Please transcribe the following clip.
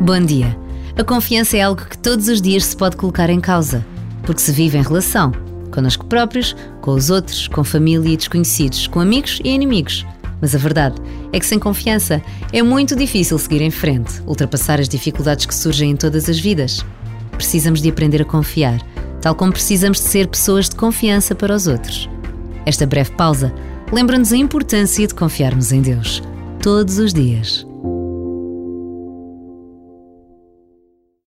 Bom dia. A confiança é algo que todos os dias se pode colocar em causa, porque se vive em relação, connosco próprios, com os outros, com família e desconhecidos, com amigos e inimigos. Mas a verdade é que sem confiança é muito difícil seguir em frente, ultrapassar as dificuldades que surgem em todas as vidas. Precisamos de aprender a confiar, tal como precisamos de ser pessoas de confiança para os outros. Esta breve pausa lembra-nos a importância de confiarmos em Deus, todos os dias.